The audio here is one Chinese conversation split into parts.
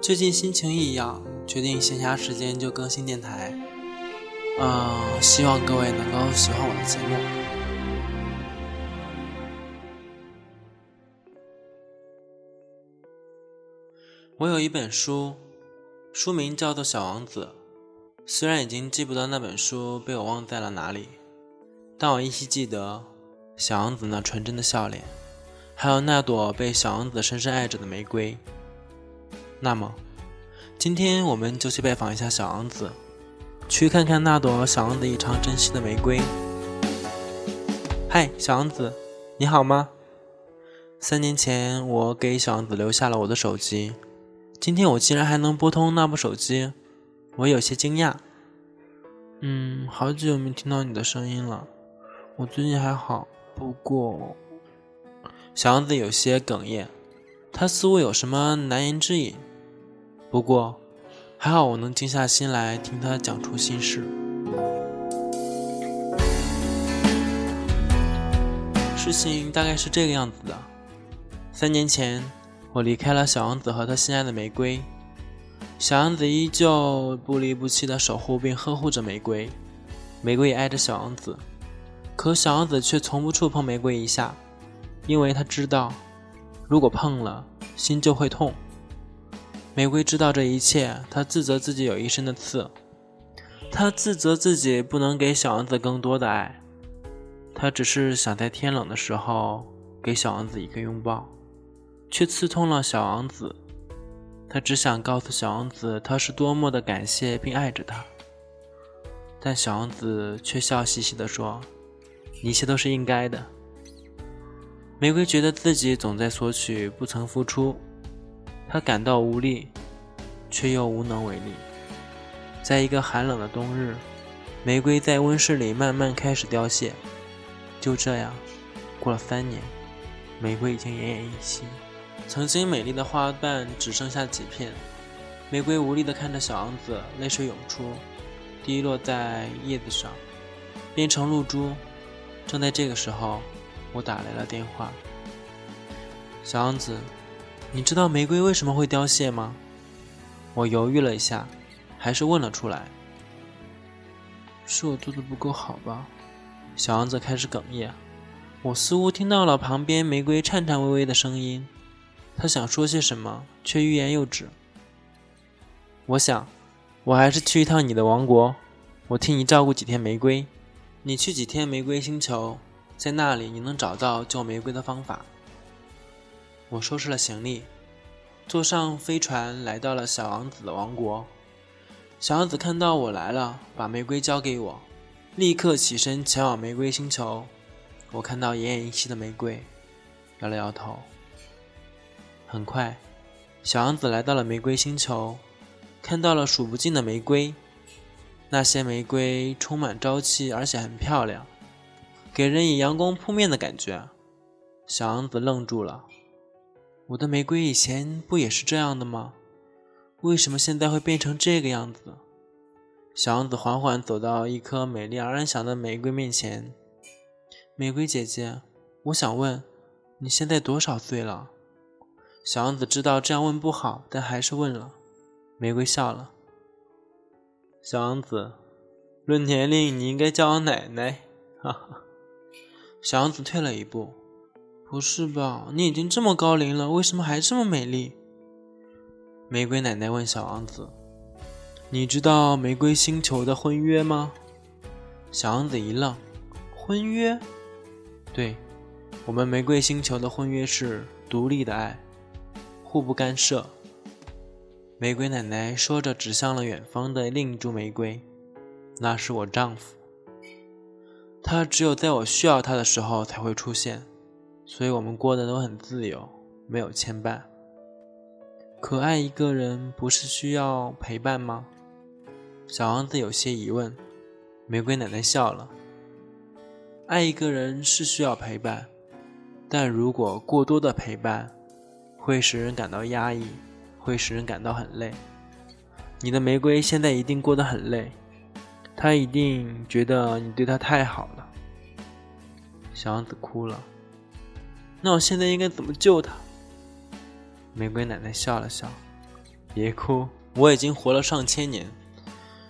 最近心情异样，决定闲暇时间就更新电台。嗯，希望各位能够喜欢我的节目。我有一本书，书名叫做《小王子》。虽然已经记不得那本书被我忘在了哪里，但我依稀记得小王子那纯真的笑脸，还有那朵被小王子深深爱着的玫瑰。那么，今天我们就去拜访一下小王子。去看看那朵小王子异常珍惜的玫瑰。嗨，小王子，你好吗？三年前我给小王子留下了我的手机，今天我竟然还能拨通那部手机，我有些惊讶。嗯，好久没听到你的声音了。我最近还好，不过……小王子有些哽咽，他似乎有什么难言之隐。不过。还好我能静下心来听他讲出心事。事情大概是这个样子的：三年前，我离开了小王子和他心爱的玫瑰，小王子依旧不离不弃的守护并呵护着玫瑰，玫瑰也爱着小王子，可小王子却从不触碰玫瑰一下，因为他知道，如果碰了，心就会痛。玫瑰知道这一切，她自责自己有一身的刺，她自责自己不能给小王子更多的爱，她只是想在天冷的时候给小王子一个拥抱，却刺痛了小王子。她只想告诉小王子，她是多么的感谢并爱着他，但小王子却笑嘻嘻地说：“一切都是应该的。”玫瑰觉得自己总在索取，不曾付出。他感到无力，却又无能为力。在一个寒冷的冬日，玫瑰在温室里慢慢开始凋谢。就这样，过了三年，玫瑰已经奄奄一息。曾经美丽的花瓣只剩下几片。玫瑰无力地看着小王子，泪水涌出，滴落在叶子上，变成露珠。正在这个时候，我打来了电话。小王子。你知道玫瑰为什么会凋谢吗？我犹豫了一下，还是问了出来。是我做的不够好吧？小王子开始哽咽。我似乎听到了旁边玫瑰颤颤巍巍的声音，他想说些什么，却欲言又止。我想，我还是去一趟你的王国，我替你照顾几天玫瑰。你去几天玫瑰星球，在那里你能找到救玫瑰的方法。我收拾了行李，坐上飞船来到了小王子的王国。小王子看到我来了，把玫瑰交给我，立刻起身前往玫瑰星球。我看到奄奄一息的玫瑰，摇了摇头。很快，小王子来到了玫瑰星球，看到了数不尽的玫瑰。那些玫瑰充满朝气，而且很漂亮，给人以阳光扑面的感觉。小王子愣住了。我的玫瑰以前不也是这样的吗？为什么现在会变成这个样子？小王子缓缓走到一颗美丽而安详的玫瑰面前。玫瑰姐姐，我想问，你现在多少岁了？小王子知道这样问不好，但还是问了。玫瑰笑了。小王子，论年龄，你应该叫我奶奶。哈哈。小王子退了一步。不是吧？你已经这么高龄了，为什么还这么美丽？玫瑰奶奶问小王子：“你知道玫瑰星球的婚约吗？”小王子一愣：“婚约？对，我们玫瑰星球的婚约是独立的爱，互不干涉。”玫瑰奶奶说着，指向了远方的另一株玫瑰：“那是我丈夫，他只有在我需要他的时候才会出现。”所以我们过得都很自由，没有牵绊。可爱一个人不是需要陪伴吗？小王子有些疑问。玫瑰奶奶笑了。爱一个人是需要陪伴，但如果过多的陪伴，会使人感到压抑，会使人感到很累。你的玫瑰现在一定过得很累，她一定觉得你对她太好了。小王子哭了。那我现在应该怎么救他？玫瑰奶奶笑了笑，别哭，我已经活了上千年，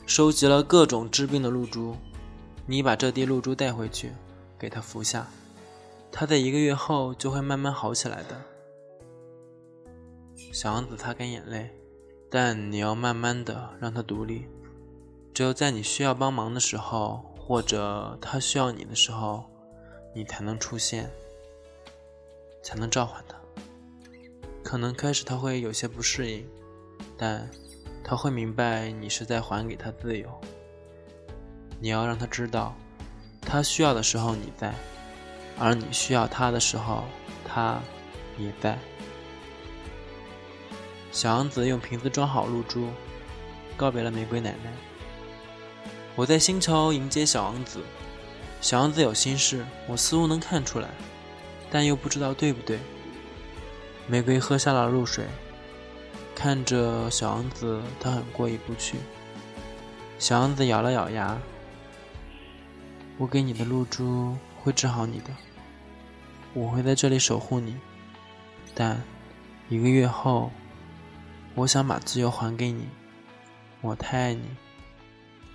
收集了各种治病的露珠。你把这滴露珠带回去，给他服下，他在一个月后就会慢慢好起来的。小王子擦干眼泪，但你要慢慢的让他独立。只有在你需要帮忙的时候，或者他需要你的时候，你才能出现，才能召唤他。可能开始他会有些不适应，但他会明白你是在还给他自由。你要让他知道，他需要的时候你在，而你需要他的时候，他也在。小王子用瓶子装好露珠，告别了玫瑰奶奶。我在星球迎接小王子，小王子有心事，我似乎能看出来，但又不知道对不对。玫瑰喝下了露水，看着小王子，他很过意不去。小王子咬了咬牙。我给你的露珠会治好你的，我会在这里守护你。但一个月后，我想把自由还给你。我太爱你，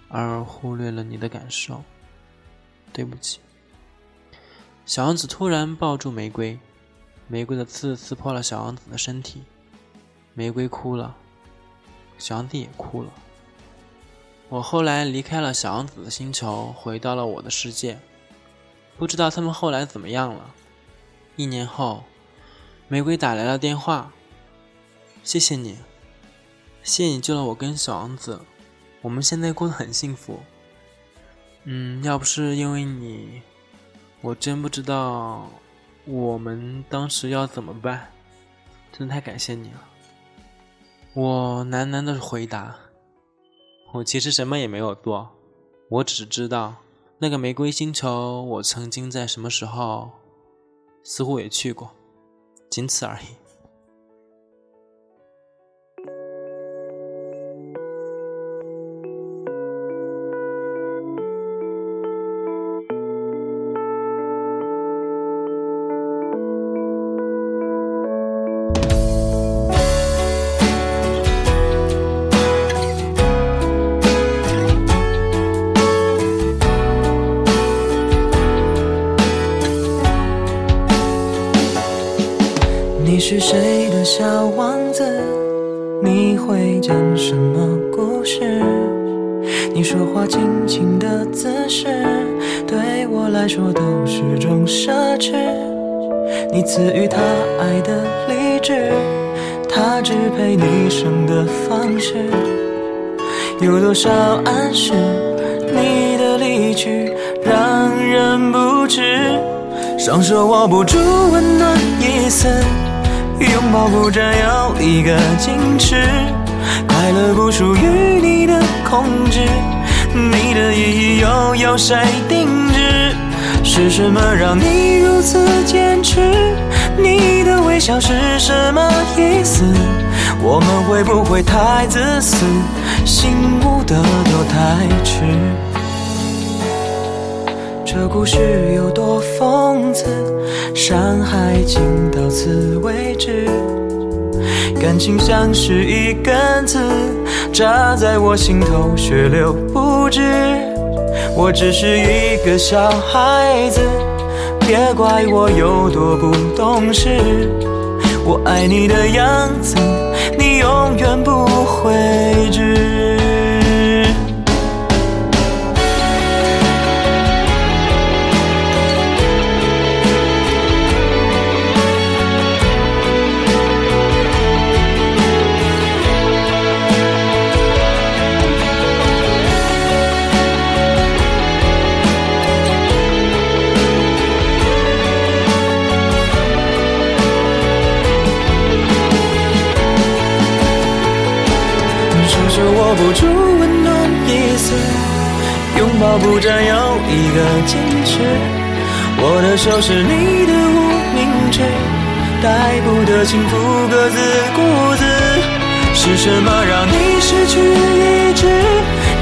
而忽略了你的感受。对不起。小王子突然抱住玫瑰，玫瑰的刺刺破了小王子的身体，玫瑰哭了，小王子也哭了。我后来离开了小王子的星球，回到了我的世界。不知道他们后来怎么样了。一年后，玫瑰打来了电话。谢谢你，谢谢你救了我跟小王子，我们现在过得很幸福。嗯，要不是因为你，我真不知道我们当时要怎么办。真的太感谢你了。我喃喃的回答。我其实什么也没有做，我只知道那个玫瑰星球，我曾经在什么时候似乎也去过，仅此而已。是谁的小王子？你会讲什么故事？你说话轻轻的姿势，对我来说都是种奢侈。你赐予他爱的理智，他支配你生的方式。有多少暗示？你的离去让人不知，双手握不住温暖一丝。拥抱不占有一个矜持，快乐不属于你的控制，你的意义又由谁定制？是什么让你如此坚持？你的微笑是什么意思？我们会不会太自私，醒悟的都太迟？这故事有多讽刺？山海经到此为止。感情像是一根刺，扎在我心头，血流不止。我只是一个小孩子，别怪我有多不懂事。我爱你的样子，你永远不会知。不住温暖一丝，拥抱不占有一个坚持。我的手是你的无名指，带不得幸福各自孤自。是什么让你失去意志？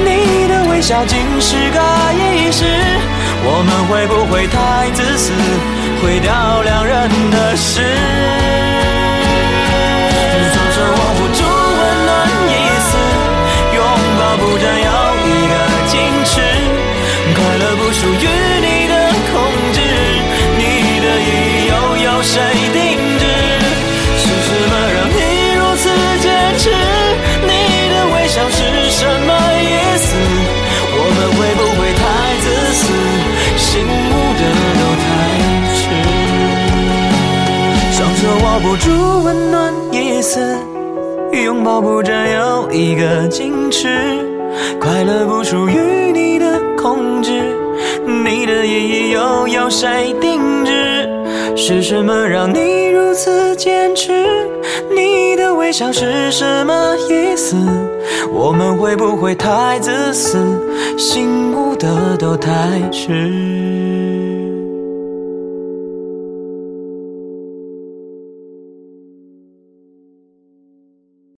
你的微笑竟是个仪式。我们会不会太自私，毁掉两人的事？不住温暖一丝，拥抱不占有一个矜持。快乐不属于你的控制，你的意义又由谁定制？是什么让你如此坚持？你的微笑是什么意思？我们会不会太自私，醒悟的都太迟？